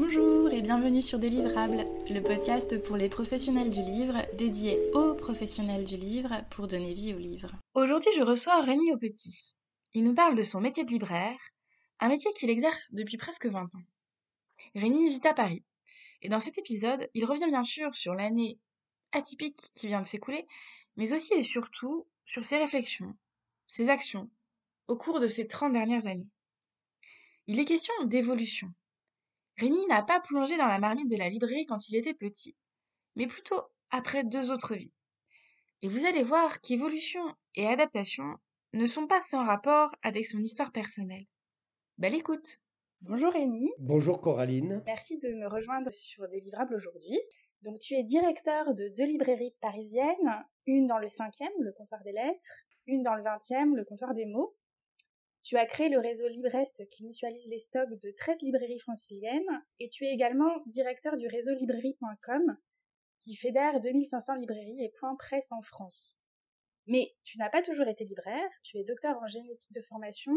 Bonjour et bienvenue sur Délivrables, le podcast pour les professionnels du livre, dédié aux professionnels du livre pour donner vie au livre. Aujourd'hui, je reçois Rémi Aupetit. Il nous parle de son métier de libraire, un métier qu'il exerce depuis presque 20 ans. Rémi vit à Paris, et dans cet épisode, il revient bien sûr sur l'année atypique qui vient de s'écouler, mais aussi et surtout sur ses réflexions, ses actions, au cours de ces 30 dernières années. Il est question d'évolution, Rémi n'a pas plongé dans la marmite de la librairie quand il était petit, mais plutôt après deux autres vies. Et vous allez voir qu'évolution et adaptation ne sont pas sans rapport avec son histoire personnelle. Belle écoute Bonjour Rémi. Bonjour Coraline. Merci de me rejoindre sur des livrables aujourd'hui. Donc tu es directeur de deux librairies parisiennes, une dans le cinquième, le comptoir des lettres, une dans le vingtième, le comptoir des mots, tu as créé le réseau Librest qui mutualise les stocks de 13 librairies franciliennes et tu es également directeur du réseau librairie.com qui fédère 2500 librairies et points presse en France. Mais tu n'as pas toujours été libraire, tu es docteur en génétique de formation,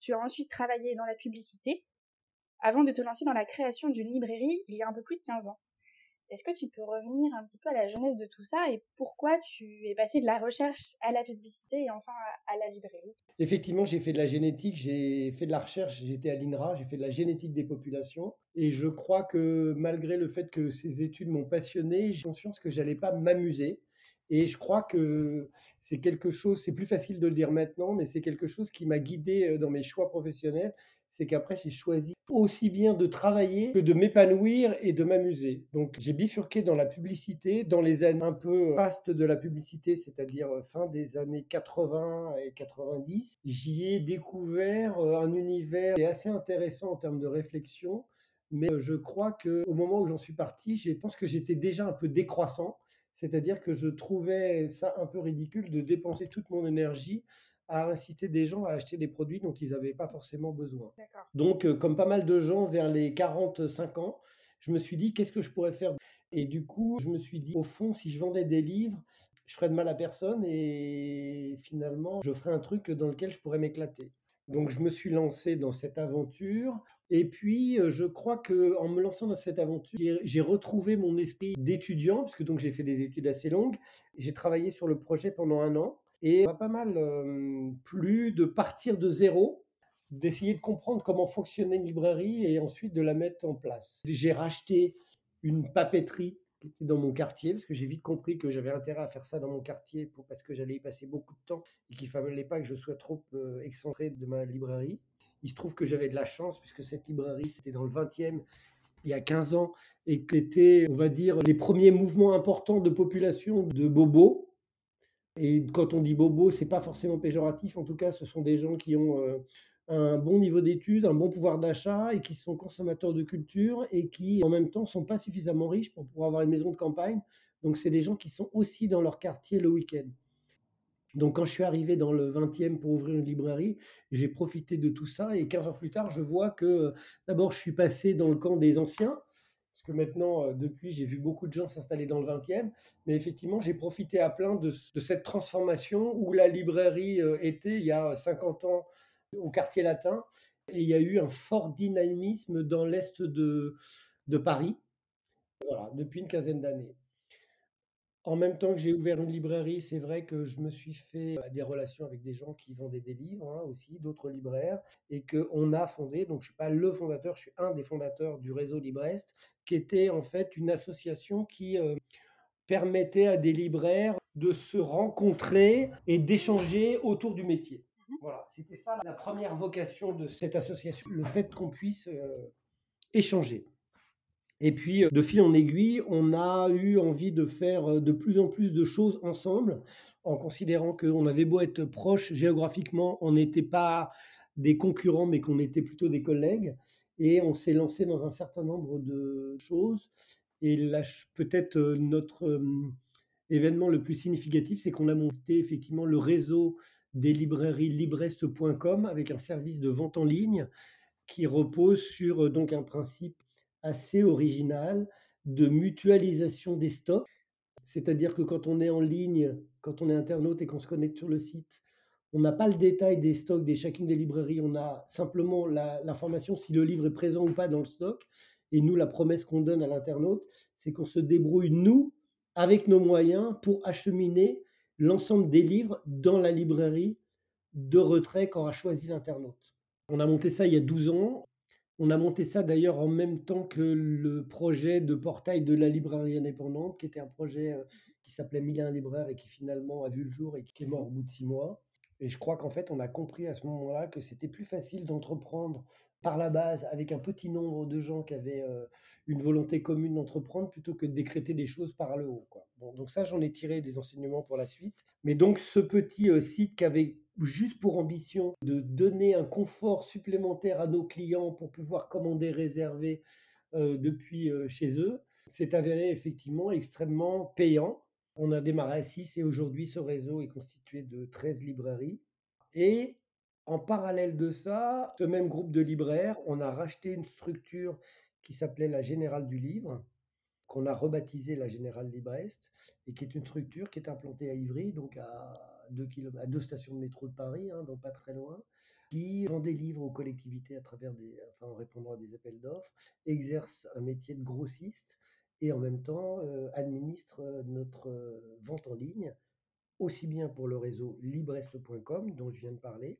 tu as ensuite travaillé dans la publicité avant de te lancer dans la création d'une librairie il y a un peu plus de 15 ans. Est-ce que tu peux revenir un petit peu à la jeunesse de tout ça et pourquoi tu es passé de la recherche à la publicité et enfin à, la librairie? Effectivement, j'ai fait de la génétique, j'ai fait de la recherche, j'étais à l'INRA, j'ai fait de la génétique des populations. Et je crois que malgré le fait que ces études m'ont passionné, j'ai conscience que j'allais pas m'amuser. Et je crois que c'est quelque chose, c'est plus facile de le dire maintenant, mais c'est quelque chose qui m'a guidé euh, dans mes choix professionnels c'est qu'après, j'ai choisi aussi bien de travailler que de m'épanouir et de m'amuser. Donc, j'ai bifurqué dans la publicité, dans les années un peu fastes de la publicité, c'est-à-dire euh, fin des années 80 et 90. J'y ai découvert euh, un univers assez intéressant en termes de réflexion, mais euh, je crois qu'au moment où j'en suis parti, je pense que j'étais déjà un peu décroissant. C'est-à-dire que je trouvais ça un peu ridicule de dépenser toute mon énergie à inciter des gens à acheter des produits dont ils n'avaient pas forcément besoin. Donc, euh, comme pas mal de gens vers les 45 ans, je me suis dit, qu'est-ce que je pourrais faire? Et du coup, je me suis dit, au fond, si je vendais des livres, je ferais de mal à personne et finalement, je ferais un truc dans lequel je pourrais m'éclater. Donc, je me suis lancé dans cette aventure. Et puis, euh, je crois que en me lançant dans cette aventure, j'ai retrouvé mon esprit d'étudiant, puisque donc j'ai fait des études assez longues. J'ai travaillé sur le projet pendant un an. Et pas mal plu de partir de zéro, d'essayer de comprendre comment fonctionnait une librairie et ensuite de la mettre en place. J'ai racheté une papeterie qui était dans mon quartier, parce que j'ai vite compris que j'avais intérêt à faire ça dans mon quartier parce que j'allais y passer beaucoup de temps et qu'il ne fallait pas que je sois trop excentré de ma librairie. Il se trouve que j'avais de la chance, puisque cette librairie, c'était dans le 20e, il y a 15 ans, et que c'était, on va dire, les premiers mouvements importants de population de Bobo, et quand on dit bobo, c'est pas forcément péjoratif. En tout cas, ce sont des gens qui ont euh, un bon niveau d'études, un bon pouvoir d'achat et qui sont consommateurs de culture et qui, en même temps, sont pas suffisamment riches pour pouvoir avoir une maison de campagne. Donc, c'est des gens qui sont aussi dans leur quartier le week-end. Donc, quand je suis arrivé dans le 20e pour ouvrir une librairie, j'ai profité de tout ça. Et 15 ans plus tard, je vois que d'abord, je suis passé dans le camp des anciens, maintenant, euh, depuis, j'ai vu beaucoup de gens s'installer dans le 20e, mais effectivement, j'ai profité à plein de, cette transformation où la librairie euh, était, il y a 50 ans, au quartier latin, et il y a eu un fort dynamisme dans l'est de, de Paris, voilà, depuis une quinzaine d'années. En même temps que j'ai ouvert une librairie, c'est vrai que je me suis fait bah, des relations avec des gens qui vendaient des livres hein, aussi, d'autres libraires, et qu'on a fondé, donc je ne suis pas le fondateur, je suis un des fondateurs du réseau Librest, qui était en fait une association qui euh, permettait à des libraires de se rencontrer et d'échanger autour du métier. Mmh voilà, c'était ça la première vocation de cette association, le fait qu'on puisse euh, échanger. Et puis, de fil en aiguille, on a eu envie de faire de plus en plus de choses ensemble, en considérant qu'on avait beau être proches géographiquement, on n'était pas des concurrents, mais qu'on était plutôt des collègues. Et on s'est lancé dans un certain nombre de choses. Et peut-être notre événement le plus significatif, c'est qu'on a monté effectivement le réseau des librairies librest.com avec un service de vente en ligne qui repose sur donc un principe assez original de mutualisation des stocks. C'est-à-dire que quand on est en ligne, quand on est internaute et qu'on se connecte sur le site, on n'a pas le détail des stocks de chacune des librairies, on a simplement l'information si le livre est présent ou pas dans le stock. Et nous, la promesse qu'on donne à l'internaute, c'est qu'on se débrouille, nous, avec nos moyens, pour acheminer l'ensemble des livres dans la librairie de retrait qu'aura choisi l'internaute. On a monté ça il y a 12 ans. On a monté ça d'ailleurs en même temps que le projet de portail de la librairie indépendante, qui était un projet euh, qui s'appelait Mille libraire et qui finalement a vu le jour et qui est mort au bout de six mois. Et je crois qu'en fait, on a compris à ce moment-là que c'était plus facile d'entreprendre par la base avec un petit nombre de gens qui avaient euh, une volonté commune d'entreprendre plutôt que de décréter des choses par le haut. Donc ça, j'en ai tiré des enseignements pour la suite. Mais donc ce petit euh, site qui avait juste pour ambition de donner un confort supplémentaire à nos clients pour pouvoir commander, réserver euh, depuis chez eux, s'est avéré effectivement extrêmement payant on a démarré à 6 et aujourd'hui, ce réseau est constitué de 13 librairies. Et en parallèle de ça, ce même groupe de libraires, on a racheté une structure qui s'appelait la Générale du Livre, qu'on a rebaptisée la Générale Librest, et qui est une structure qui est implantée à Ivry, donc à deux, à deux stations de métro de Paris, hein, donc pas très loin, qui vend des livres aux collectivités à travers des, en répondant à des appels d'offres, exerce un métier de grossiste et en même temps euh, administre euh, notre euh, vente en ligne, aussi bien pour le réseau librest.com dont je viens de parler,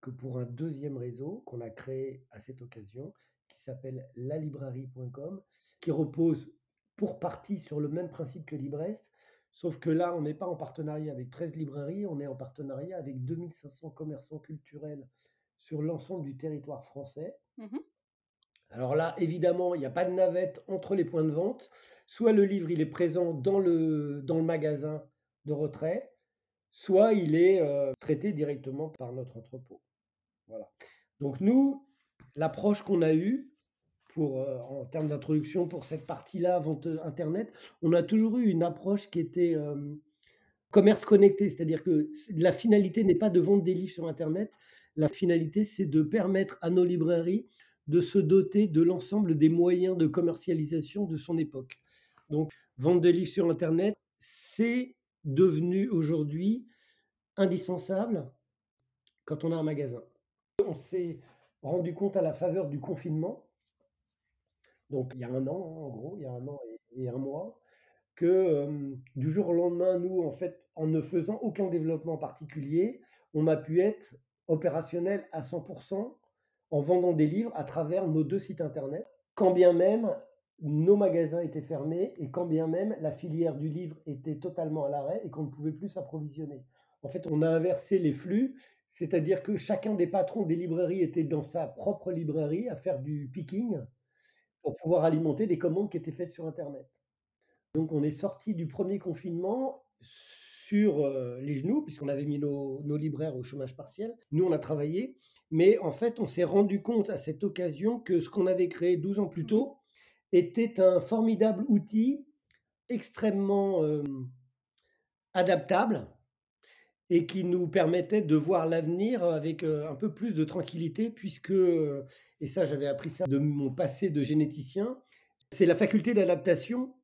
que pour un deuxième réseau qu'on a créé à cette occasion, qui s'appelle lalibrairie.com, qui repose pour partie sur le même principe que Librest, sauf que là, on n'est pas en partenariat avec 13 librairies, on est en partenariat avec 2500 commerçants culturels sur l'ensemble du territoire français. Mmh alors là, évidemment, il n'y a pas de navette entre les points de vente. Soit le livre, il est présent dans le, dans le magasin de retrait, soit il est euh, traité directement par notre entrepôt. Voilà. Donc nous, l'approche qu'on a eue euh, en termes d'introduction pour cette partie-là, vente euh, Internet, on a toujours eu une approche qui était commerce connecté, c'est-à-dire que la finalité n'est pas de vendre des livres sur Internet, la finalité c'est de permettre à nos librairies de se doter de l'ensemble des moyens de commercialisation de son époque. Donc, vendre des livres sur Internet, c'est devenu aujourd'hui indispensable quand on a un magasin. On s'est rendu compte à la faveur du confinement, donc il y a un an, hein, en gros, il y a un an et, un mois, que du jour au lendemain, nous, en fait, en ne faisant aucun développement particulier, on a pu être opérationnel à 100% en vendant des livres à travers nos deux sites internet, quand bien même nos magasins étaient fermés et quand bien même la filière du livre était totalement à l'arrêt et qu'on ne pouvait plus s'approvisionner. En fait, on a inversé les flux, c'est-à-dire que chacun des patrons des librairies était dans sa propre librairie à faire du picking pour pouvoir alimenter des commandes qui étaient faites sur Internet. Donc on est sorti du premier confinement sur euh, les genoux, puisqu'on avait mis nos, nos, libraires au chômage partiel. Nous, on a travaillé mais en fait, on s'est rendu compte à cette occasion que ce qu'on avait créé 12 ans plus tôt était un formidable outil extrêmement adaptable et qui nous permettait de voir l'avenir avec un peu plus de tranquillité, puisque, et ça j'avais appris ça de mon passé de généticien, c'est la faculté d'adaptation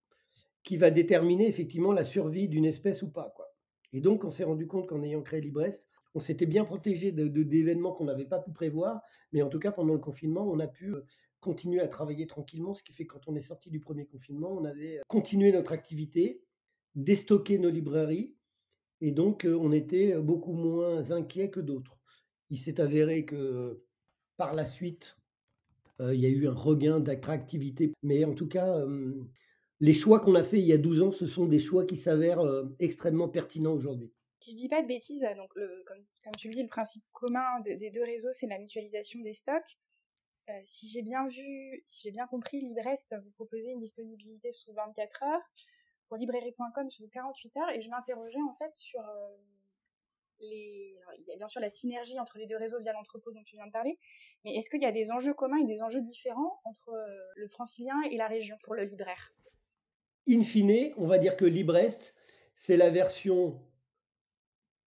qui va déterminer effectivement la survie d'une espèce ou pas. Quoi. Et donc on s'est rendu compte qu'en ayant créé Librest, on s'était bien protégé d'événements qu'on n'avait pas pu prévoir, mais en tout cas, pendant le confinement, on a pu euh, continuer à travailler tranquillement, ce qui fait que quand on est sorti du premier confinement, on avait euh, continué notre activité, déstocké nos librairies, et donc euh, on était beaucoup moins inquiet que d'autres. Il s'est avéré que par la suite, il y a eu un regain d'attractivité, mais en tout cas, les choix qu'on a faits il y a 12 ans, ce sont des choix qui s'avèrent extrêmement pertinents aujourd'hui si je dis pas de bêtises, donc comme, tu le dis, le principe commun des deux réseaux, c'est la mutualisation des stocks. Euh, si j'ai bien vu, si j'ai bien compris, Librest, vous proposez une disponibilité sous 24 heures, pour librairie.com sous 48 heures, et je m'interrogeais en fait sur euh, les... il y a bien sûr la synergie entre les deux réseaux via l'entrepôt dont tu viens de parler, mais est-ce qu'il y a des enjeux communs et des enjeux différents entre euh, le francilien et la région pour le libraire? In fine, on va dire que Librest, c'est la version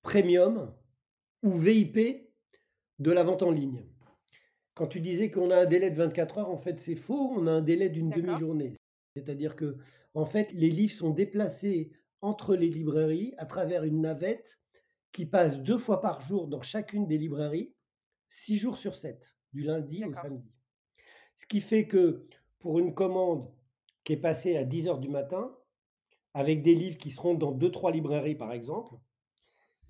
premium ou VIP de la vente en ligne. Quand tu disais qu'on a un délai de 24 heures, en fait, c'est faux. On a un délai d'une demi-journée. C'est-à-dire que, en fait, les livres sont déplacés entre les librairies à travers une navette qui passe deux fois par jour dans chacune des librairies, six jours sur sept, du lundi au samedi. Ce qui fait que pour une commande qui est passée à 10 heures du matin, avec des livres qui seront dans 2-3 librairies par exemple,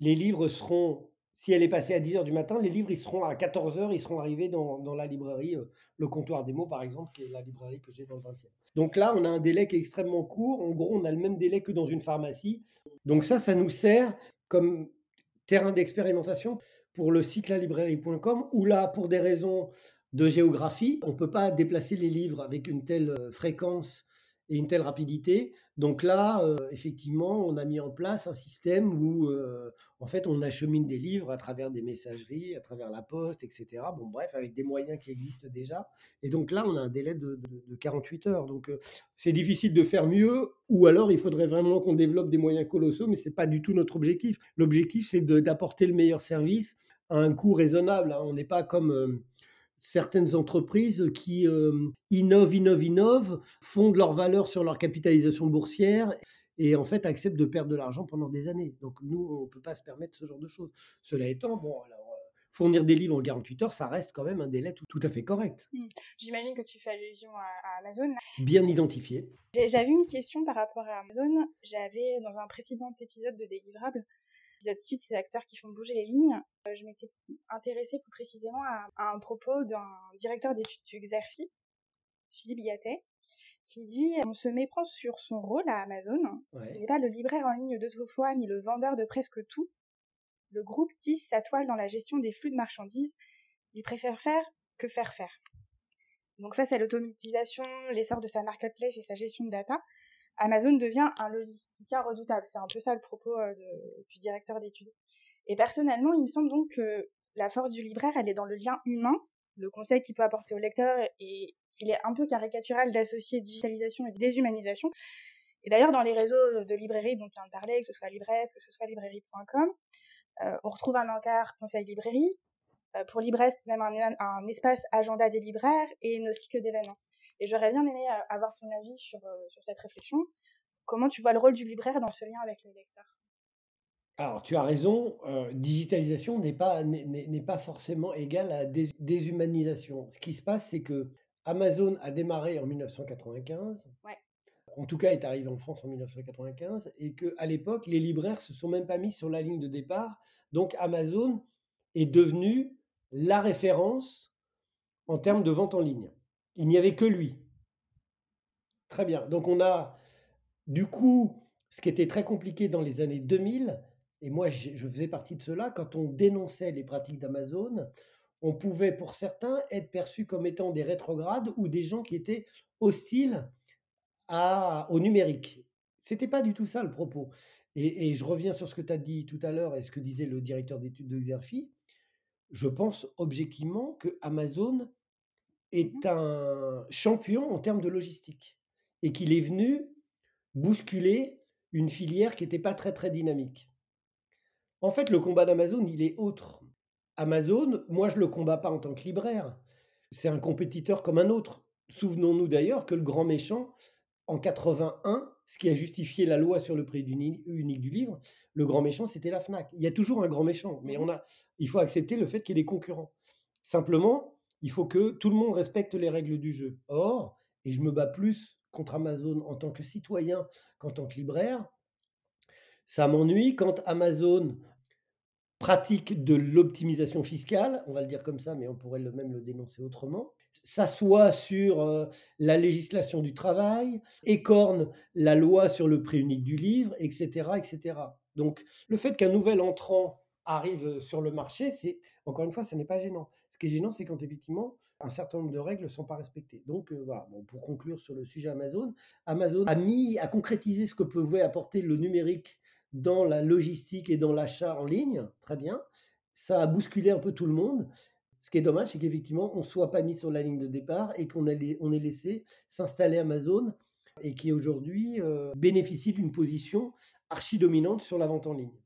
les livres seront, si elle est passée à 10 heures du matin, les livres ils seront à 14 heures, ils seront arrivés dans, dans la librairie, euh, le comptoir des mots par exemple, qui est la librairie que j'ai dans le 20e. Donc là, on a un délai qui est extrêmement court. En gros, on a le même délai que dans une pharmacie. Donc ça, ça nous sert comme terrain d'expérimentation pour le site lalibrairie.com, où là, pour des raisons de géographie, on ne peut pas déplacer les livres avec une telle euh, fréquence et une telle rapidité. Donc là, euh, effectivement, on a mis en place un système où, euh, en fait, on achemine des livres à travers des messageries, à travers la poste, etc. Bon, bref, avec des moyens qui existent déjà. Et donc là, on a un délai de, 48 heures. Donc euh, c'est difficile de faire mieux, ou alors il faudrait vraiment qu'on développe des moyens colossaux, mais ce n'est pas du tout notre objectif. L'objectif, c'est d'apporter le meilleur service à un coût raisonnable. Hein. On n'est pas comme certaines entreprises qui euh, innovent, innovent, innovent, fondent leur valeur sur leur capitalisation boursière et en fait acceptent de perdre de l'argent pendant des années. Donc nous, on ne peut pas se permettre ce genre de choses. Cela étant, bon, alors, euh, fournir des livres en 48 heures, ça reste quand même un délai tout, à fait correct. Mmh. J'imagine que tu fais allusion à, Amazon. Bien identifié. J'avais une question par rapport à Amazon. J'avais, dans un précédent épisode de Délivrable, autres sites, ces acteurs qui font bouger les lignes. Euh, je m'étais intéressée plus précisément à, un propos d'un directeur d'études du Xerfi, Philippe Gattet, qui dit on se méprend sur son rôle à Amazon. Ce n'est pas le libraire en ligne d'autrefois ni le vendeur de presque tout. Le groupe tisse sa toile dans la gestion des flux de marchandises. Il préfère faire que faire faire. Donc face à l'automatisation, l'essor de sa marketplace et sa gestion de data, Amazon devient un logisticien redoutable. C'est un peu ça le propos euh, du directeur d'études. Et personnellement, il me semble donc que la force du libraire, elle est dans le lien humain, le conseil qu'il peut apporter au lecteur et qu'il est un peu caricatural d'associer digitalisation et déshumanisation. Et d'ailleurs, dans les réseaux de librairies dont on parlait, que ce soit Libresse, que ce soit librairie.com, euh, on retrouve un encart conseil librairie, euh, pour Libresse, même un, espace agenda des libraires et nos cycles d'événements. Et j'aurais bien aimé euh, avoir ton avis sur, euh, sur cette réflexion. Comment tu vois le rôle du libraire dans ce lien avec le lecteur alors, tu as raison, euh, digitalisation n'est pas, n'est pas forcément égale à déshumanisation. Ce qui se passe, c'est que Amazon a démarré en 1995, en tout cas est arrivé en France en 1995, et qu'à l'époque, les libraires se sont même pas mis sur la ligne de départ. Donc, Amazon est devenu la référence en termes de vente en ligne. Il n'y avait que lui. Très bien. Donc on a, du coup, ce qui était très compliqué dans les années 2000, et moi je faisais partie de cela, quand on dénonçait les pratiques d'Amazon, on pouvait pour certains être perçus comme étant des rétrogrades ou des gens qui étaient hostiles au numérique. C'était pas du tout ça le propos. Et, je reviens sur ce que tu as dit tout à l'heure et ce que disait le directeur d'études de Xerfi. Je pense objectivement que Amazon est mmh un champion en termes de logistique et qu'il est venu bousculer une filière qui n'était pas très très dynamique. En fait, le combat d'Amazon, il est autre. Amazon, moi je ne le combats pas en tant que libraire. C'est un compétiteur comme un autre. Souvenons-nous d'ailleurs que le grand méchant, en 81, ce qui a justifié la loi sur le prix unique du livre, le grand méchant, c'était la FNAC. Il y a toujours un grand méchant, mais mmh on a, il faut accepter le fait qu'il y ait des concurrents. Simplement, il faut que tout le monde respecte les règles du jeu. Or, et je me bats plus contre Amazon en tant que citoyen qu'en tant que libraire, ça m'ennuie quand Amazon pratique de l'optimisation fiscale, on va le dire comme ça, mais on pourrait le même le dénoncer autrement, s'assoit sur euh, la législation du travail, écorne la loi sur le prix unique du livre, etc. etc. Donc le fait qu'un nouvel entrant arrive sur le marché, c'est encore une fois, ce n'est pas gênant. Ce qui est gênant, c'est quand effectivement un certain nombre de règles ne sont pas respectées. Donc euh, voilà, bon, pour conclure sur le sujet Amazon, Amazon a mis, a concrétisé ce que pouvait apporter le numérique dans la logistique et dans l'achat en ligne, très bien. Ça a bousculé un peu tout le monde. Ce qui est dommage, c'est qu'effectivement, on ne soit pas mis sur la ligne de départ et qu'on on ait laissé s'installer Amazon et qui aujourd'hui euh, bénéficie d'une position archi-dominante sur la vente en ligne.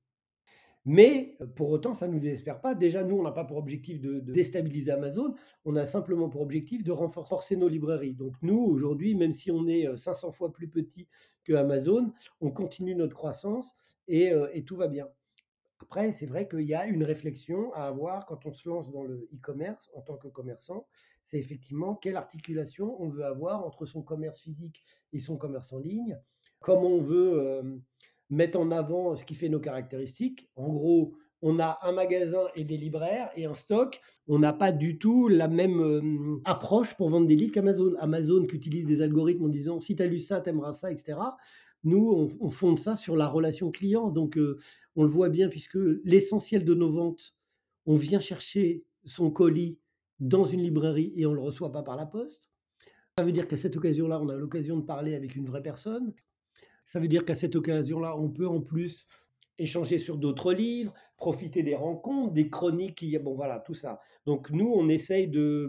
Mais pour autant, ça ne nous désespère pas. Déjà, nous, on n'a pas pour objectif de, déstabiliser Amazon, on a simplement pour objectif de renforcer nos librairies. Donc nous, aujourd'hui, même si on est 500 fois plus petit que Amazon, on continue notre croissance et, et tout va bien. Après, c'est vrai qu'il y a une réflexion à avoir quand on se lance dans le e-commerce en tant que commerçant. C'est effectivement quelle articulation on veut avoir entre son commerce physique et son commerce en ligne. Comment on veut euh, mettre en avant ce qui fait nos caractéristiques. En gros, on a un magasin et des libraires et un stock. On n'a pas du tout la même euh, approche pour vendre des livres qu'Amazon. Amazon qui utilise des algorithmes en disant si tu as lu ça, tu aimeras ça, etc. Nous, on, fonde ça sur la relation client. Donc, euh, on le voit bien puisque l'essentiel de nos ventes, on vient chercher son colis dans une librairie et on ne le reçoit pas par la poste. Ça veut dire qu'à cette occasion-là, on a l'occasion de parler avec une vraie personne. Ça veut dire qu'à cette occasion-là, on peut en plus échanger sur d'autres livres, profiter des rencontres, des chroniques, bon voilà, tout ça. Donc nous, on essaye de,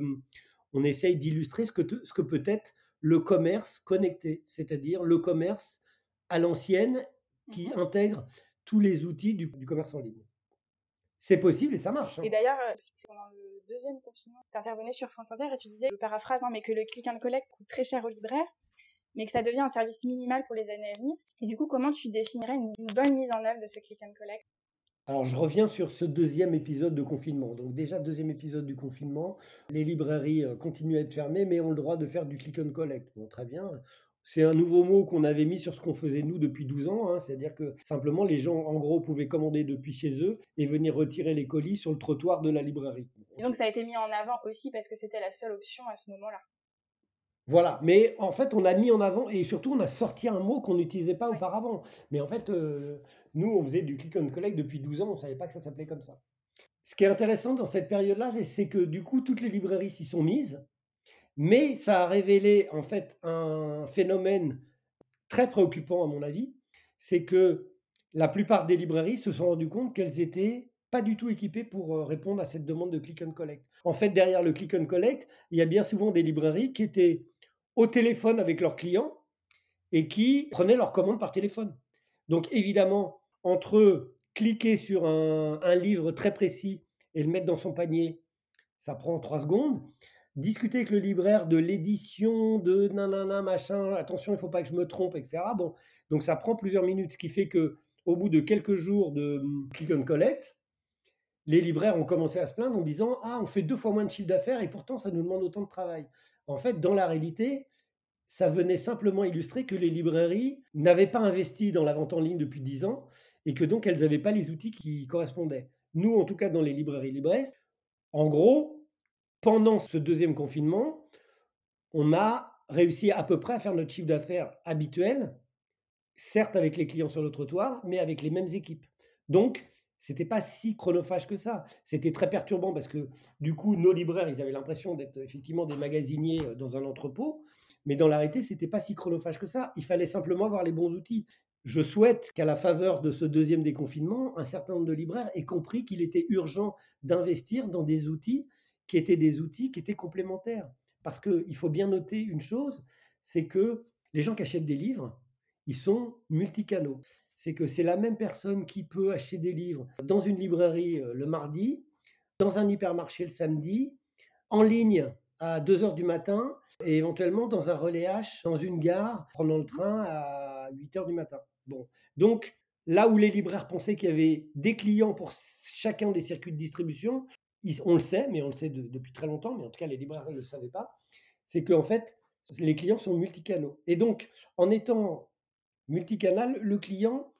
on essaye d'illustrer ce que, ce que peut être le commerce connecté, c'est-à-dire le commerce à l'ancienne qui mmh intègre tous les outils du, commerce en ligne. C'est possible et ça marche. Hein. Et d'ailleurs, euh, pendant le deuxième confinement, tu intervenais sur France Inter et tu disais, je paraphrase, hein, mais que le click and collect coûte très cher aux libraires mais que ça devient un service minimal pour les années à venir. Et du coup, comment tu définirais une, bonne mise en œuvre de ce click and collect? Alors, je reviens sur ce deuxième épisode de confinement. Donc, déjà, deuxième épisode du confinement, les librairies euh, continuent à être fermées, mais ont le droit de faire du click and collect. Bon, très bien. C'est un nouveau mot qu'on avait mis sur ce qu'on faisait nous depuis 12 ans, hein. c'est-à-dire que simplement les gens en gros pouvaient commander depuis chez eux et venir retirer les colis sur le trottoir de la librairie. donc ça a été mis en avant aussi parce que c'était la seule option à ce moment-là? Voilà, mais en fait, on a mis en avant et surtout, on a sorti un mot qu'on n'utilisait pas auparavant. Mais en fait, euh, nous, on faisait du click and collect depuis 12 ans, on ne savait pas que ça s'appelait comme ça. Ce qui est intéressant dans cette période-là, c'est que du coup, toutes les librairies s'y sont mises, mais ça a révélé en fait un phénomène très préoccupant à mon avis, c'est que la plupart des librairies se sont rendues compte qu'elles étaient pas du tout équipées pour euh, répondre à cette demande de click and collect. En fait, derrière le click and collect, il y a bien souvent des librairies qui étaient au téléphone avec leurs clients et qui prenaient leurs commandes par téléphone. Donc évidemment, entre cliquer sur un, livre très précis et le mettre dans son panier, ça prend trois secondes. Discuter avec le libraire de l'édition de nanana machin, attention, il ne faut pas que je me trompe, etc. Bon, donc ça prend plusieurs minutes, ce qui fait que au bout de quelques jours de hum, click and collect, les libraires ont commencé à se plaindre en disant Ah, on fait deux fois moins de chiffre d'affaires et pourtant ça nous demande autant de travail. En fait, dans la réalité, ça venait simplement illustrer que les librairies n'avaient pas investi dans la vente en ligne depuis dix ans et que donc elles n'avaient pas les outils qui correspondaient. Nous, en tout cas, dans les librairies Librest, en gros, pendant ce deuxième confinement, on a réussi à peu près à faire notre chiffre d'affaires habituel, certes avec les clients sur le trottoir, mais avec les mêmes équipes. Donc, c'était pas si chronophage que ça. C'était très perturbant parce que du coup, nos libraires, ils avaient l'impression d'être effectivement des magasiniers euh, dans un entrepôt, mais dans la réalité, c'était pas si chronophage que ça. Il fallait simplement avoir les bons outils. Je souhaite qu'à la faveur de ce deuxième déconfinement, un certain nombre de libraires aient compris qu'il était urgent d'investir dans des outils qui étaient des outils qui étaient complémentaires. Parce qu'il faut bien noter une chose, c'est que les gens qui achètent des livres, ils sont multicanaux c'est que c'est la même personne qui peut acheter des livres dans une librairie euh, le mardi, dans un hypermarché le samedi, en ligne à 2 heures du matin et éventuellement dans un relais H dans une gare, prenant le train à 8 heures du matin. Bon. Donc, là où les libraires pensaient qu'il y avait des clients pour chacun des circuits de distribution, on le sait, mais on le sait depuis très longtemps, mais en tout cas les libraires ne le savaient pas, c'est qu'en fait, les clients sont multicanaux. Et donc, en étant multicanal, le client,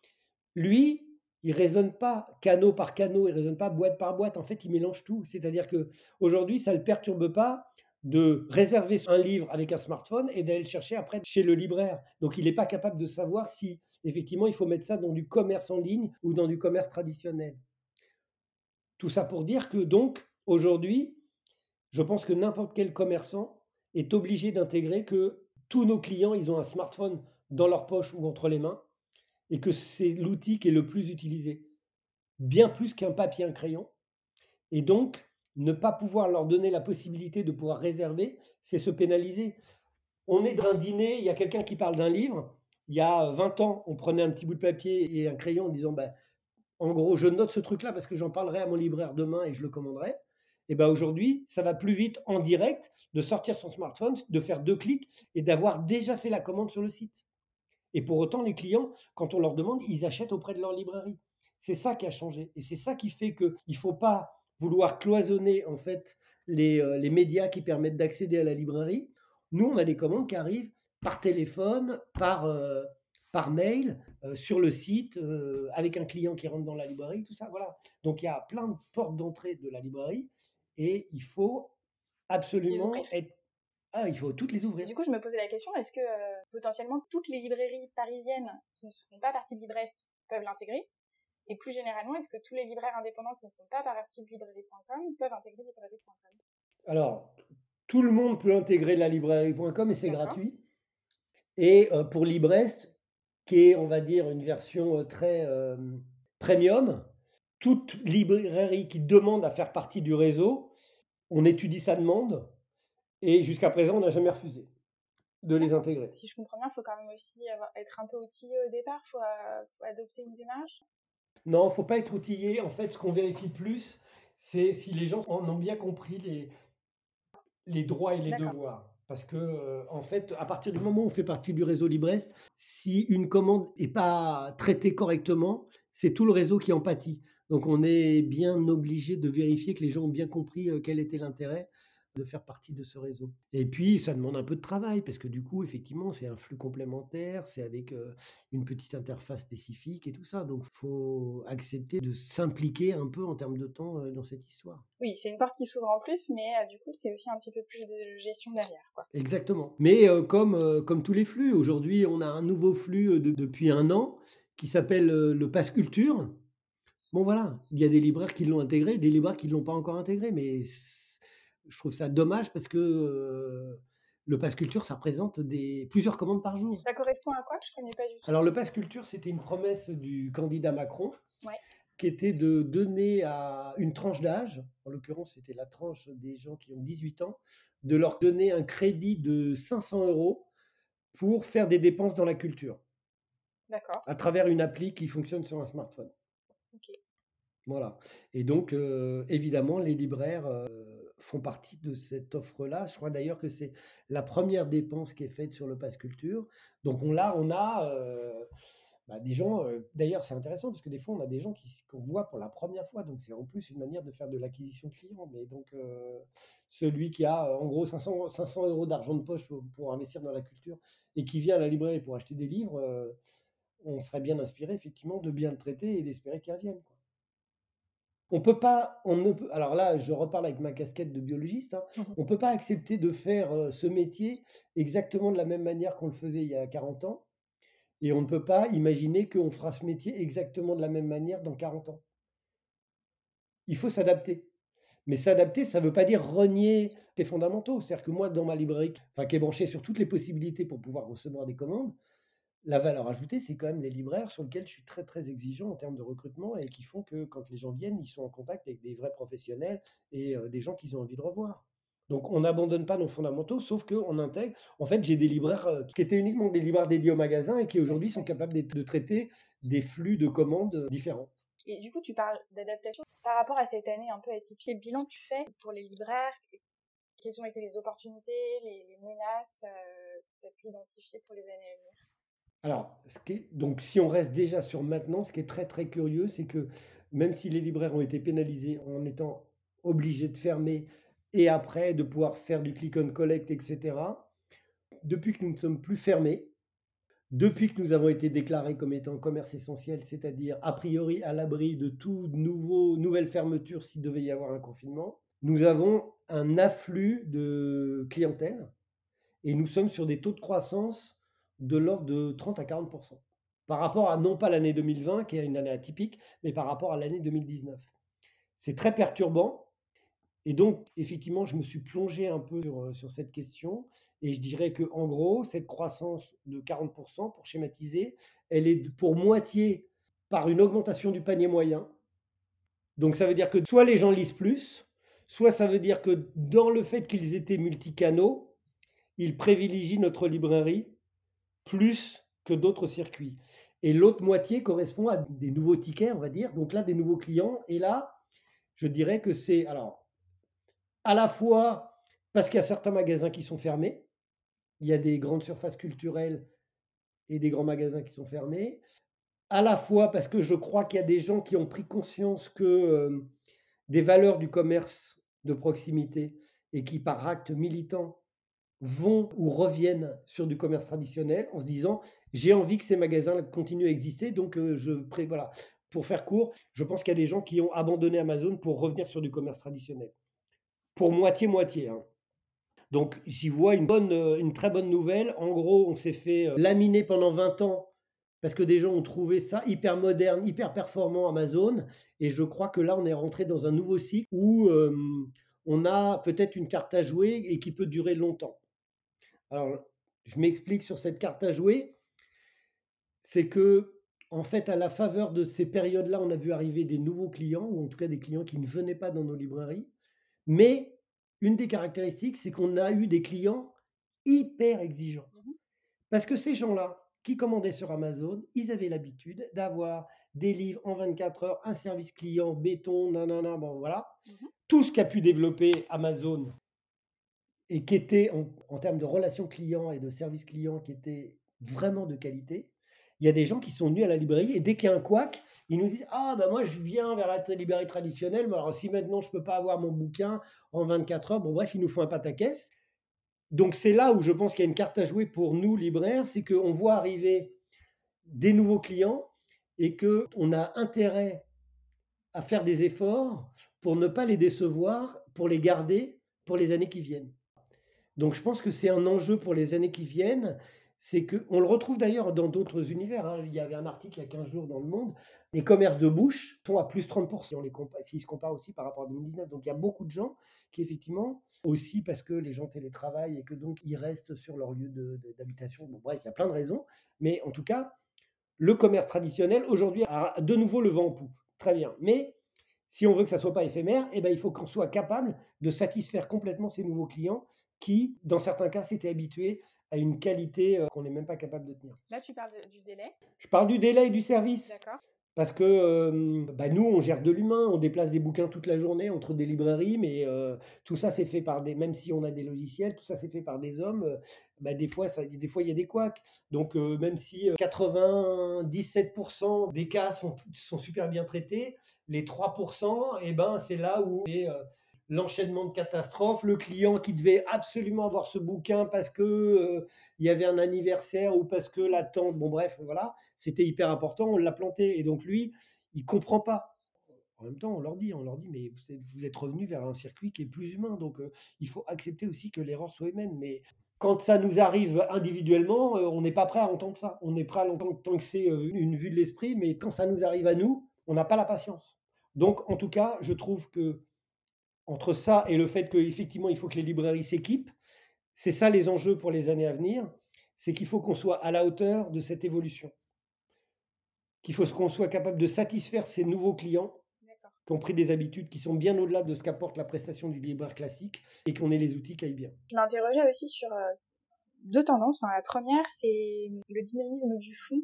lui, il raisonne pas canot par canot, il raisonne pas boîte par boîte. En fait, il mélange tout. C'est-à-dire que aujourd'hui, ça le perturbe pas de réserver un livre avec un smartphone et d'aller le chercher après chez le libraire. Donc, il n'est pas capable de savoir si effectivement il faut mettre ça dans du commerce en ligne ou dans du commerce traditionnel. Tout ça pour dire que donc aujourd'hui, je pense que n'importe quel commerçant est obligé d'intégrer que tous nos clients, ils ont un smartphone dans leur poche ou entre les mains, et que c'est l'outil qui est le plus utilisé, bien plus qu'un papier, un crayon. Et donc, ne pas pouvoir leur donner la possibilité de pouvoir réserver, c'est se pénaliser. On est dans un dîner, il y a quelqu'un qui parle d'un livre. Il y a 20 ans, on prenait un petit bout de papier et un crayon en disant, ben, en gros, je note ce truc-là parce que j'en parlerai à mon libraire demain et je le commanderai. Et ben aujourd'hui, ça va plus vite en direct de sortir son smartphone, de faire deux clics et d'avoir déjà fait la commande sur le site. Et pour autant, les clients, quand on leur demande, ils achètent auprès de leur librairie. C'est ça qui a changé. Et c'est ça qui fait qu'il ne faut pas vouloir cloisonner en fait les, euh, les médias qui permettent d'accéder à la librairie. Nous, on a des commandes qui arrivent par téléphone, par, euh, par mail, euh, sur le site, avec un client qui rentre dans la librairie, tout ça. Voilà. Donc il y a plein de portes d'entrée de la librairie et il faut absolument être ah, il faut toutes les ouvrir. Du coup, je me posais la question, est-ce que potentiellement toutes les librairies parisiennes qui ne font pas partie de Librest peuvent l'intégrer? Et plus généralement, est-ce que tous les libraires indépendants qui ne font pas partie de librairie.com peuvent intégrer librairie.com Alors, tout le monde peut intégrer la librairie.com et c'est gratuit. Et euh, pour Librest, qui est, on va dire, une version euh, très euh, premium, toute librairie qui demande à faire partie du réseau, on étudie sa demande et jusqu'à présent, on n'a jamais refusé de les intégrer. Si je comprends bien, il faut quand même aussi être un peu outillé au départ, il faut, faut, adopter une démarche. Non, faut pas être outillé. En fait, ce qu'on vérifie plus, c'est si les gens en ont bien compris les, les droits et les devoirs. Parce que, euh, en fait, à partir du moment où on fait partie du réseau Librest, si une commande n'est pas traitée correctement, c'est tout le réseau qui en pâtit. Donc, on est bien obligé de vérifier que les gens ont bien compris euh, quel était l'intérêt de faire partie de ce réseau. Et puis, ça demande un peu de travail, parce que du coup, effectivement, c'est un flux complémentaire, c'est avec une petite interface spécifique et tout ça. Donc, il faut accepter de s'impliquer un peu en termes de temps dans cette histoire. Oui, c'est une porte qui s'ouvre en plus, mais du coup, c'est aussi un petit peu plus de gestion derrière. Quoi. Exactement. Mais comme, comme tous les flux, aujourd'hui, on a un nouveau flux depuis un an qui s'appelle le Pass Culture. Bon, voilà, il y a des libraires qui l'ont intégré, des libraires qui ne l'ont pas encore intégré, mais je trouve ça dommage parce que le Pass Culture, ça représente des, plusieurs commandes par jour. Ça correspond à quoi? Je ne connais pas du tout. Alors, le Pass Culture, c'était une promesse du candidat Macron qui était de donner à une tranche d'âge, en l'occurrence, c'était la tranche des gens qui ont 18 ans, de leur donner un crédit de 500 euros pour faire des dépenses dans la culture. D'accord. À travers une appli qui fonctionne sur un smartphone. Ok. Voilà. Et donc, évidemment, les libraires font partie de cette offre-là. Je crois d'ailleurs que c'est la première dépense qui est faite sur le Pass Culture. Donc on, là, on a euh, bah, des gens. Euh, d'ailleurs, c'est intéressant parce que des fois, on a des gens qu'on voit pour la première fois. Donc c'est en plus une manière de faire de l'acquisition de clients. Mais donc euh, celui qui a en gros 500, 500 euros d'argent de poche pour, investir dans la culture et qui vient à la librairie pour acheter des livres, on serait bien inspiré effectivement de bien le traiter et d'espérer qu'il revienne. On peut pas, on ne peut, alors là, je reparle avec ma casquette de biologiste, hein, mmh on peut pas accepter de faire ce métier exactement de la même manière qu'on le faisait il y a 40 ans, et on ne peut pas imaginer qu'on fera ce métier exactement de la même manière dans 40 ans. Il faut s'adapter. Mais s'adapter, ça ne veut pas dire renier tes fondamentaux. C'est-à-dire que moi, dans ma librairie, enfin, qui est branchée sur toutes les possibilités pour pouvoir recevoir des commandes, la valeur ajoutée, c'est quand même les libraires sur lesquels je suis très très exigeant en termes de recrutement et qui font que quand les gens viennent, ils sont en contact avec des vrais professionnels et des gens qu'ils ont envie de revoir. Donc on n'abandonne pas nos fondamentaux, sauf qu'on intègre. En fait, j'ai des libraires qui étaient uniquement des libraires dédiés au magasin et qui aujourd'hui sont capables de traiter des flux de commandes différents. Et du coup, tu parles d'adaptation. Par rapport à cette année un peu atypique, quel bilan tu fais pour les libraires? Quelles ont été les opportunités, les menaces que tu as pu identifier pour les années à venir? Alors, donc si on reste déjà sur maintenant, ce qui est très très curieux, c'est que même si les libraires ont été pénalisés en étant obligés de fermer et après de pouvoir faire du click on collect, etc., depuis que nous ne sommes plus fermés, depuis que nous avons été déclarés comme étant commerce essentiel, c'est-à-dire a priori à l'abri de toute nouvelle fermeture s'il devait y avoir un confinement, nous avons un afflux de clientèle et nous sommes sur des taux de croissance de l'ordre de 30 à 40 par rapport à non pas l'année 2020, qui est une année atypique, mais par rapport à l'année 2019. C'est très perturbant. Et donc, effectivement, je me suis plongé un peu sur, sur cette question. Et je dirais que, en gros, cette croissance de 40%, pour schématiser, elle est pour moitié par une augmentation du panier moyen. Donc, ça veut dire que soit les gens lisent plus, soit ça veut dire que dans le fait qu'ils étaient multicanaux, ils privilégient notre librairie plus que d'autres circuits. Et l'autre moitié correspond à des nouveaux tickets, on va dire. Donc là, des nouveaux clients. Et là, je dirais que c'est alors à la fois parce qu'il y a certains magasins qui sont fermés, il y a des grandes surfaces culturelles et des grands magasins qui sont fermés. à la fois parce que je crois qu'il y a des gens qui ont pris conscience que euh, des valeurs du commerce de proximité et qui, par acte militant, vont ou reviennent sur du commerce traditionnel en se disant j'ai envie que ces magasins continuent à exister, donc euh, je pré voilà. Pour faire court, je pense qu'il y a des gens qui ont abandonné Amazon pour revenir sur du commerce traditionnel. Pour moitié-moitié. Hein. Donc j'y vois une, bonne, euh, une très bonne nouvelle. En gros, on s'est fait euh, laminer pendant 20 ans parce que des gens ont trouvé ça hyper moderne, hyper performant Amazon. Et je crois que là, on est rentré dans un nouveau cycle où on a peut-être une carte à jouer et qui peut durer longtemps. Alors, je m'explique sur cette carte à jouer. C'est que, en fait, à la faveur de ces périodes-là, on a vu arriver des nouveaux clients, ou en tout cas des clients qui ne venaient pas dans nos librairies. Mais une des caractéristiques, c'est qu'on a eu des clients hyper exigeants. Mmh Parce que ces gens-là, qui commandaient sur Amazon, ils avaient l'habitude d'avoir des livres en 24 heures, un service client, béton, nanana, bon voilà. Mmh Tout ce qu'a pu développer Amazon et qui était en, termes de relations clients et de service client qui était vraiment de qualité. Il y a des gens qui sont venus à la librairie et dès qu'il y a un couac, ils nous disent Ah, ben moi je viens vers la librairie traditionnelle, mais alors si maintenant je ne peux pas avoir mon bouquin en 24 heures, bon bref, ils nous font un pataquès. Donc c'est là où je pense qu'il y a une carte à jouer pour nous libraires, c'est qu'on voit arriver des nouveaux clients et qu'on a intérêt à faire des efforts pour ne pas les décevoir, pour les garder pour les années qui viennent. Donc je pense que c'est un enjeu pour les années qui viennent. C'est que, on le retrouve d'ailleurs dans d'autres univers. Hein. Il y avait un article il y a 15 jours dans Le Monde. Les commerces de bouche sont à plus 30%, si on les s'ils se comparent aussi par rapport à 2019. Donc il y a beaucoup de gens qui, effectivement, aussi parce que les gens télétravaillent et que donc ils restent sur leur lieu d'habitation. bon, bref, il y a plein de raisons. Mais en tout cas, le commerce traditionnel, aujourd'hui, a de nouveau le vent en poupe. Très bien. Mais si on veut que ça ne soit pas éphémère, eh ben, il faut qu'on soit capable de satisfaire complètement ces nouveaux clients qui, dans certains cas, s'étaient habitués à une qualité euh, qu'on n'est même pas capable de tenir. Là, tu parles du délai? Je parle du délai et du service. D'accord. Parce que euh, bah, nous, on gère de l'humain, on déplace des bouquins toute la journée entre des librairies, mais euh, tout ça, c'est fait par des, même si on a des logiciels, tout ça, c'est fait par des hommes. bah, des fois, ça, des fois, il y a des couacs. Donc, même si 97% des cas sont, sont, super bien traités, les 3%, eh ben, c'est là où l'enchaînement de catastrophes, le client qui devait absolument avoir ce bouquin parce que euh, il y avait un anniversaire ou parce que l'attente, bon bref, voilà, c'était hyper important, on l'a planté et donc lui, il comprend pas. En même temps, on leur dit, on leur dit, mais vous êtes, revenu vers un circuit qui est plus humain, donc euh, il faut accepter aussi que l'erreur soit humaine. Mais quand ça nous arrive individuellement, euh, on n'est pas prêt à entendre ça. On est prêt à l'entendre tant que c'est une vue de l'esprit, mais quand ça nous arrive à nous, on n'a pas la patience. Donc, en tout cas, je trouve que entre ça et le fait qu'effectivement, il faut que les librairies s'équipent, c'est ça les enjeux pour les années à venir, c'est qu'il faut qu'on soit à la hauteur de cette évolution. Qu'il faut qu'on soit capable de satisfaire ces nouveaux clients qui ont pris des habitudes qui sont bien au-delà de ce qu'apporte la prestation du libraire classique et qu'on ait les outils qui aillent bien. Je m'interrogeais aussi sur euh, deux tendances. La première, c'est le dynamisme du fond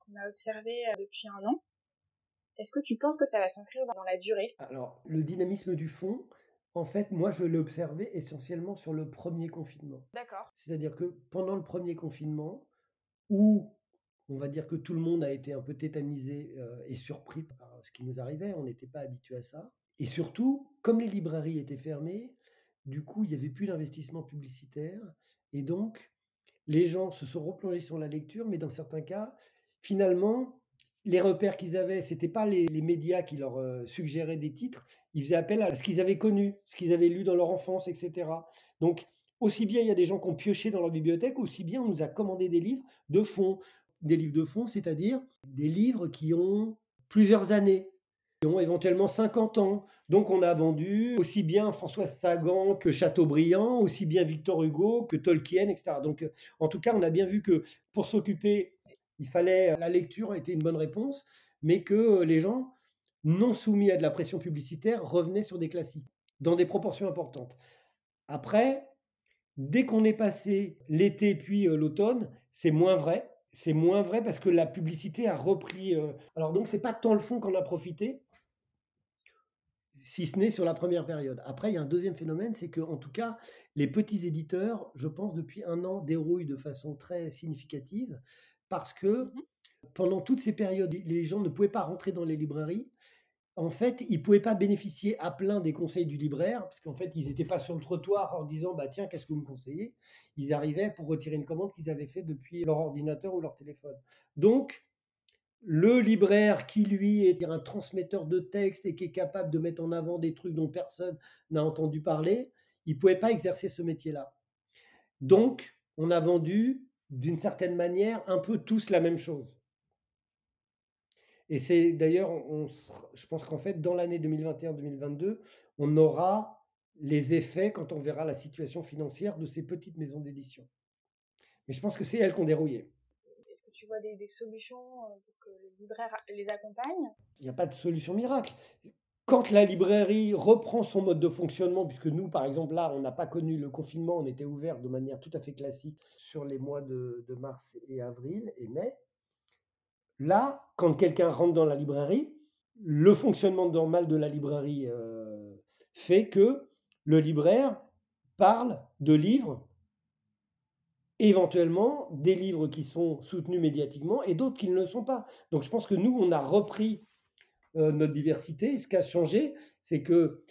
qu'on a observé euh, depuis un an. Est-ce que tu penses que ça va s'inscrire dans la durée? Alors, le dynamisme du fond, en fait, moi, je l'ai observé essentiellement sur le premier confinement. D'accord. C'est-à-dire que pendant le premier confinement, où on va dire que tout le monde a été un peu tétanisé euh, et surpris par ce qui nous arrivait, on n'était pas habitué à ça. Et surtout, comme les librairies étaient fermées, du coup, il n'y avait plus d'investissement publicitaire. Et donc, les gens se sont replongés sur la lecture, mais dans certains cas, finalement, les repères qu'ils avaient, ce n'était pas les, médias qui leur euh, suggéraient des titres, ils faisaient appel à ce qu'ils avaient connu, ce qu'ils avaient lu dans leur enfance, etc. Donc, aussi bien il y a des gens qui ont pioché dans leur bibliothèque, aussi bien on nous a commandé des livres de fond. Des livres de fond, c'est-à-dire des livres qui ont plusieurs années, qui ont éventuellement 50 ans. Donc on a vendu aussi bien François Sagan que Chateaubriand, aussi bien Victor Hugo que Tolkien, etc. Donc euh, en tout cas, on a bien vu que pour s'occuper il fallait, la lecture était une bonne réponse, mais que les gens non soumis à de la pression publicitaire revenaient sur des classiques, dans des proportions importantes. Après, dès qu'on est passé l'été puis l'automne, c'est moins vrai. C'est moins vrai parce que la publicité a repris. Alors donc c'est pas tant le fond qu'on a profité, si ce n'est sur la première période. Après, il y a un deuxième phénomène, c'est que en tout cas, les petits éditeurs, je pense, depuis un an, dérouillent de façon très significative parce que mmh pendant toutes ces périodes, les gens ne pouvaient pas rentrer dans les librairies. En fait, ils ne pouvaient pas bénéficier à plein des conseils du libraire, parce qu'en fait, ils n'étaient pas sur le trottoir en disant bah, Tiens, qu'est-ce que vous me conseillez? Ils arrivaient pour retirer une commande qu'ils avaient faite depuis leur ordinateur ou leur téléphone. Donc, le libraire qui, lui, est un transmetteur de texte et qui est capable de mettre en avant des trucs dont personne n'a entendu parler, il ne pouvait pas exercer ce métier-là. Donc, on a vendu, d'une certaine manière, un peu tous la même chose. Et c'est d'ailleurs, je pense qu'en fait, dans l'année 2021-2022, on aura les effets quand on verra la situation financière de ces petites maisons d'édition. Mais je pense que c'est elles qui ont dérouillé tu vois des, solutions euh, pour que les libraires les accompagnent? Il n'y a pas de solution miracle. Quand la librairie reprend son mode de fonctionnement, puisque nous, par exemple, là, on n'a pas connu le confinement, on était ouvert de manière tout à fait classique sur les mois de, mars et avril et mai. Là, quand quelqu'un rentre dans la librairie, le fonctionnement normal de la librairie euh, fait que le libraire parle de livres éventuellement des livres qui sont soutenus médiatiquement et d'autres qui ne le sont pas. Donc je pense que nous, on a repris euh, notre diversité. ce qui a changé, c'est que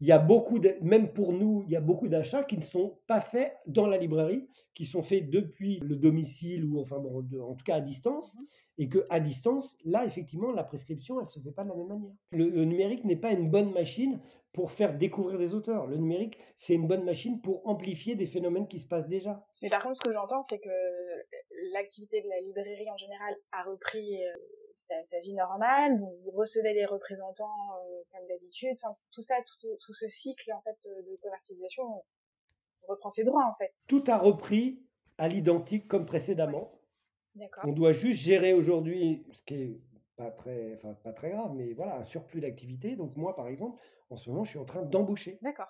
il y a beaucoup, même pour nous, il y a beaucoup d'achats qui ne sont pas faits dans la librairie, qui sont faits depuis le domicile ou enfin bon, en tout cas à distance, mmh et que à distance, là effectivement, la prescription, elle se fait pas de la même manière. Le, numérique n'est pas une bonne machine pour faire découvrir des auteurs. Le numérique, c'est une bonne machine pour amplifier des phénomènes qui se passent déjà. Mais par contre, ce que j'entends, c'est que l'activité de la librairie en général a repris euh, sa, vie normale. Vous, recevez les représentants euh, comme d'habitude. Enfin, tout ça, tout, tout, ce cycle en fait de commercialisation reprend ses droits en fait. Tout a repris à l'identique comme précédemment. On doit juste gérer aujourd'hui, ce qui est pas très, enfin, pas très grave, mais voilà, un surplus d'activité. Donc moi, par exemple, en ce moment, je suis en train d'embaucher. D'accord.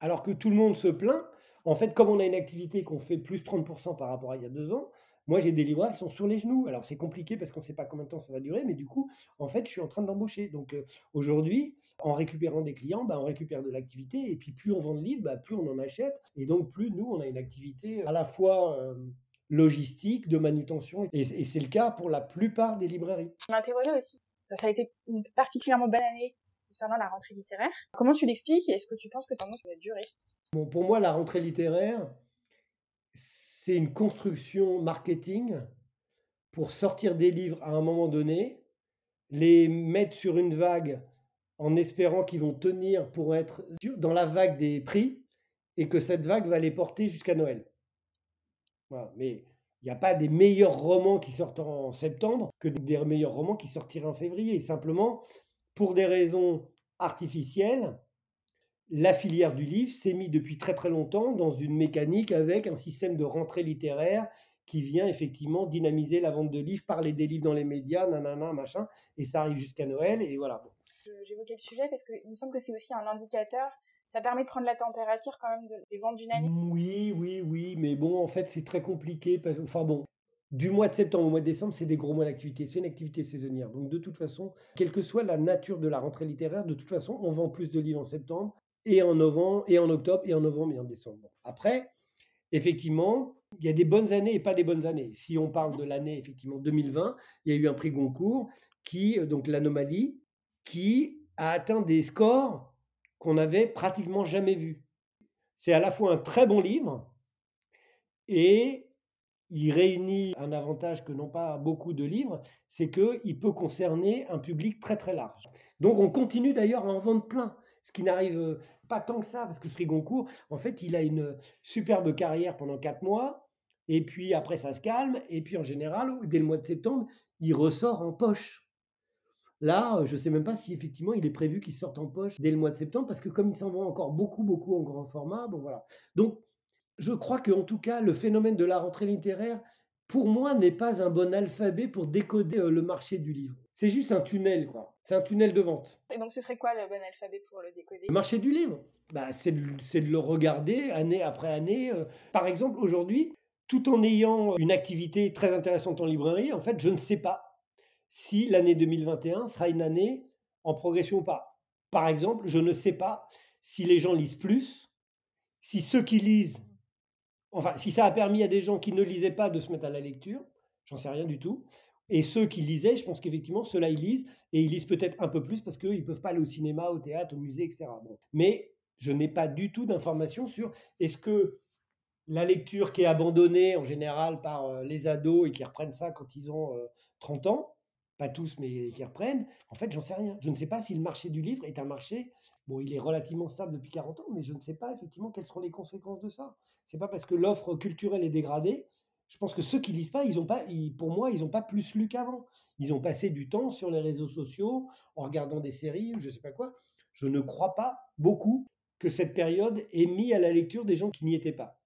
Alors que tout le monde se plaint, en fait, comme on a une activité qu'on fait plus 30% par rapport à il y a deux ans, moi, j'ai des libraires qui sont sur les genoux. Alors, c'est compliqué parce qu'on ne sait pas combien de temps ça va durer, mais du coup, en fait, je suis en train d'embaucher. Donc, euh, aujourd'hui, en récupérant des clients, bah, on récupère de l'activité. Et puis, plus on vend de livres, bah, plus on en achète. Et donc, plus nous, on a une activité à la fois euh, logistique, de manutention. Et, c'est le cas pour la plupart des librairies. Je m'interrogeais aussi. Ça a été une particulièrement bonne année concernant la rentrée littéraire. Comment tu l'expliques et est-ce que tu penses que ça va durer? Bon, Pour moi, la rentrée littéraire, c'est une construction marketing pour sortir des livres à un moment donné, les mettre sur une vague en espérant qu'ils vont tenir pour être dans la vague des prix et que cette vague va les porter jusqu'à Noël. Mais il n'y a pas des meilleurs romans qui sortent en septembre que des meilleurs romans qui sortiraient en février. Simplement, pour des raisons artificielles, la filière du livre s'est mise depuis très très longtemps dans une mécanique avec un système de rentrée littéraire qui vient effectivement dynamiser la vente de livres, parler des livres dans les médias, nanana, machin, et ça arrive jusqu'à Noël, et voilà. J'évoquais le sujet parce qu'il me semble que c'est aussi un indicateur ça permet de prendre la température quand même des ventes d'une année Oui, oui, oui, mais bon, en fait, c'est très compliqué. Enfin bon, du mois de septembre au mois de décembre, c'est des gros mois d'activité. C'est une activité saisonnière. Donc, de toute façon, quelle que soit la nature de la rentrée littéraire, de toute façon, on vend plus de livres en septembre et en novembre, et en octobre, et en novembre, et en décembre. Après, effectivement, il y a des bonnes années et pas des bonnes années. Si on parle de l'année, effectivement, 2020, il y a eu un prix Goncourt qui, euh, donc l'anomalie, qui a atteint des scores qu'on n'avait pratiquement jamais vu. C'est à la fois un très bon livre et il réunit un avantage que n'ont pas beaucoup de livres, c'est qu'il peut concerner un public très très large. Donc on continue d'ailleurs à en vendre plein, ce qui n'arrive pas tant que ça, parce que Frigoncourt, en fait, il a une superbe carrière pendant quatre mois, et puis après ça se calme, et puis en général, dès le mois de septembre, il ressort en poche. Là, je ne sais même pas si effectivement il est prévu qu'il sorte en poche dès le mois de septembre, parce que comme il s'en vend encore beaucoup, beaucoup en grand format, bon voilà. Donc, je crois qu'en tout cas, le phénomène de la rentrée littéraire, pour moi, n'est pas un bon alphabet pour décoder le marché du livre. C'est juste un tunnel, quoi. C'est un tunnel de vente. Et donc, ce serait quoi le bon alphabet pour le décoder? Le marché du livre, bah, c'est de, le regarder année après année. Par exemple, aujourd'hui, tout en ayant une activité très intéressante en librairie, en fait, je ne sais pas si l'année 2021 sera une année en progression ou pas. Par exemple, je ne sais pas si les gens lisent plus, si ceux qui lisent, enfin, si ça a permis à des gens qui ne lisaient pas de se mettre à la lecture, j'en sais rien du tout, Et ceux qui lisaient, je pense qu'effectivement, ceux-là, ils lisent, et ils lisent peut-être un peu plus parce qu'ils ne peuvent pas aller au cinéma, au théâtre, au musée, etc. Mais je n'ai pas du tout d'informations sur est-ce que la lecture qui est abandonnée en général par euh, les ados et qui reprennent ça quand ils ont 30 euh, ans, pas tous, mais qui reprennent, en fait, j'en sais rien. Je ne sais pas si le marché du livre est un marché, bon, il est relativement stable depuis 40 ans, mais je ne sais pas effectivement quelles seront les conséquences de ça. C'est pas parce que l'offre culturelle est dégradée. Je pense que ceux qui lisent pas, ils ont pas, pour moi, ils n'ont pas plus lu qu'avant. Ils ont passé du temps sur les réseaux sociaux en regardant des séries ou je sais pas quoi. Je ne crois pas beaucoup que cette période ait mis à la lecture des gens qui n'y étaient pas.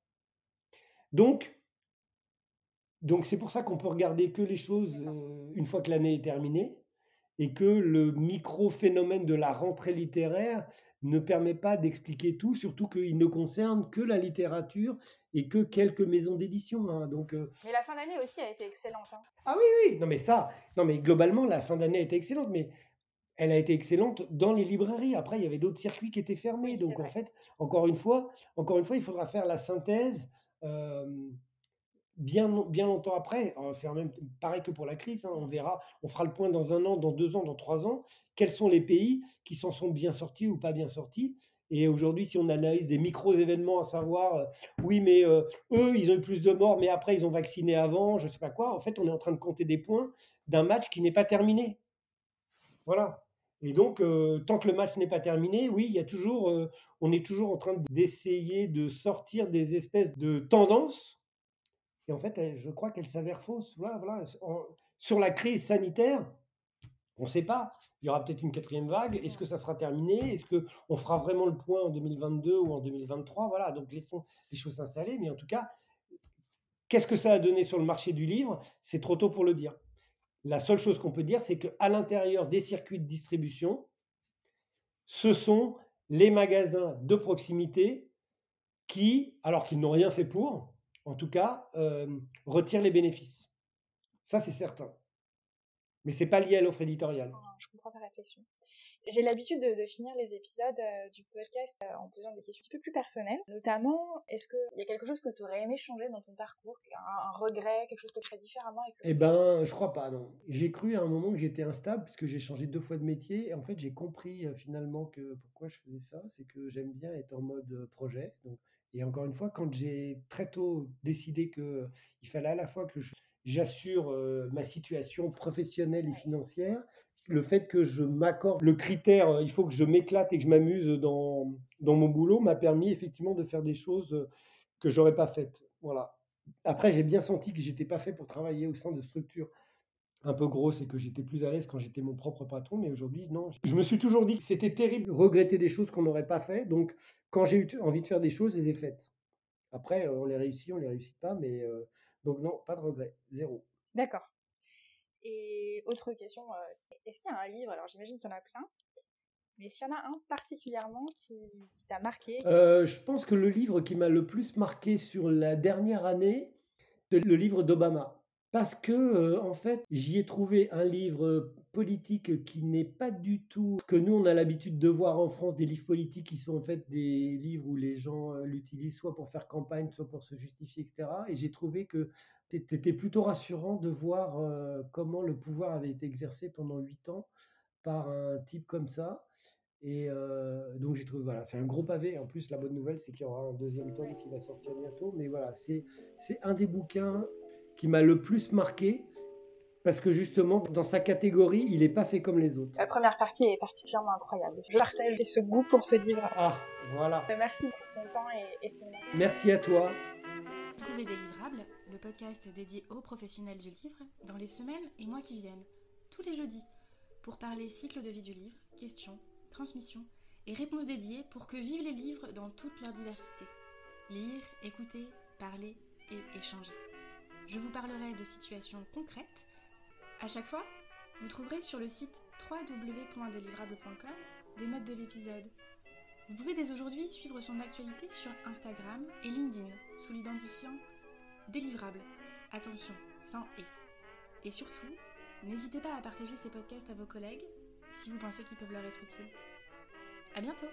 Donc, donc c'est pour ça qu'on peut regarder que les choses euh, une fois que l'année est terminée et que le micro-phénomène de la rentrée littéraire ne permet pas d'expliquer tout, surtout qu'il ne concerne que la littérature et que quelques maisons d'édition. Hein, donc, euh Mais la fin d'année aussi a été excellente. Hein. Ah oui, oui, non mais ça, non mais globalement, la fin d'année a été excellente, mais elle a été excellente dans les librairies. Après, il y avait d'autres circuits qui étaient fermés. donc en fait, encore une fois, encore une fois, il faudra faire la synthèse bien, bien longtemps après. C'est même pareil que pour la crise. Hein, on verra, on fera le point dans un an, dans deux ans, dans trois ans. Quels sont les pays qui s'en sont bien sortis ou pas bien sortis? Et aujourd'hui, si on analyse des micro-événements, à savoir, oui, mais eux, ils ont eu plus de morts, mais après, ils ont vacciné avant, je ne sais pas quoi, en fait, on est en train de compter des points d'un match qui n'est pas terminé. Voilà. Et donc, euh, tant que le match n'est pas terminé, oui, il y a toujours, euh, on est toujours en train d'essayer de sortir des espèces de tendances. Et en fait, je crois qu'elles s'avèrent fausses. Voilà, voilà. sur la crise sanitaire, on ne sait pas. Il y aura peut-être une quatrième vague. Est-ce que ça sera terminé? Est-ce qu'on fera vraiment le point en 2022 ou en 2023 Voilà, donc laissons les choses s'installer. Mais en tout cas, qu'est-ce que ça a donné sur le marché du livre? C'est trop tôt pour le dire. La seule chose qu'on peut dire, c'est qu'à l'intérieur des circuits de distribution, ce sont les magasins de proximité qui, alors qu'ils n'ont rien fait pour, en tout cas, euh, retirent les bénéfices. Ça, c'est certain. Mais ce n'est pas lié à l'offre éditoriale. Je comprends ta réflexion. J'ai l'habitude de, finir les épisodes euh, du podcast euh, en posant des questions un petit peu plus personnelles. Notamment, est-ce qu'il y a quelque chose que tu aurais aimé changer dans ton parcours? Un, regret, quelque chose que tu ferais différemment Eh ben, je crois pas, non. J'ai cru à un moment que j'étais instable puisque j'ai changé deux fois de métier. Et en fait, j'ai compris euh, finalement que pourquoi je faisais ça, c'est que j'aime bien être en mode projet. Et encore une fois, quand j'ai très tôt décidé qu'il fallait à la fois que j'assure ma situation professionnelle et financière le fait que je m'accorde le critère, euh, il faut que je m'éclate et que je m'amuse dans, dans mon boulot, m'a permis effectivement de faire des choses euh, que j'aurais pas faites. Voilà. Après, j'ai bien senti que j'étais pas fait pour travailler au sein de structures un peu grosses et que j'étais plus à l'aise quand j'étais mon propre patron. Mais aujourd'hui, non. Je me suis toujours dit que c'était terrible de regretter des choses qu'on n'aurait pas fait. Donc, quand j'ai eu envie de faire des choses, je les ai faites. Après, euh, on les réussit, on les réussit pas. Mais donc, non, pas de regret. Zéro. D'accord. Et autre question, euh, est-ce qu'il y a un livre, alors j'imagine qu'il y en a plein, mais s'il y en a un particulièrement qui, t'a marqué? Euh, Je pense que le livre qui m'a le plus marqué sur la dernière année, c'est le livre d'Obama. Parce que, euh, en fait, j'y ai trouvé un livre politique qui n'est pas du tout que nous, on a l'habitude de voir en France, des livres politiques qui sont en fait des livres où les gens l'utilisent soit pour faire campagne, soit pour se justifier, etc. Et j'ai trouvé que c'était plutôt rassurant de voir euh, comment le pouvoir avait été exercé pendant huit ans par un type comme ça. Et euh, donc j'ai trouvé, voilà, c'est un gros pavé. En plus, la bonne nouvelle, c'est qu'il y aura un deuxième tome qui va sortir bientôt. Mais voilà, c'est un des bouquins qui m'a le plus marqué. Parce que justement, dans sa catégorie, il n'est pas fait comme les autres. La première partie est particulièrement incroyable. Je partage ce goût pour ce livre. Ah, voilà. Merci pour ton temps et, et ce moment. Merci à toi. Trouvez Délivrable, le podcast dédié aux professionnels du livre, dans les semaines et mois qui viennent, tous les jeudis, pour parler cycle de vie du livre, questions, transmissions et réponses dédiées pour que vivent les livres dans toute leur diversité. Lire, écouter, parler et échanger. Je vous parlerai de situations concrètes. À chaque fois, vous trouverez sur le site www.délivrable.com des notes de l'épisode, vous pouvez dès aujourd'hui suivre son actualité sur Instagram et LinkedIn sous l'identifiant délivrable. Attention, sans et. Et surtout, n'hésitez pas à partager ces podcasts à vos collègues si vous pensez qu'ils peuvent leur être utiles. À bientôt!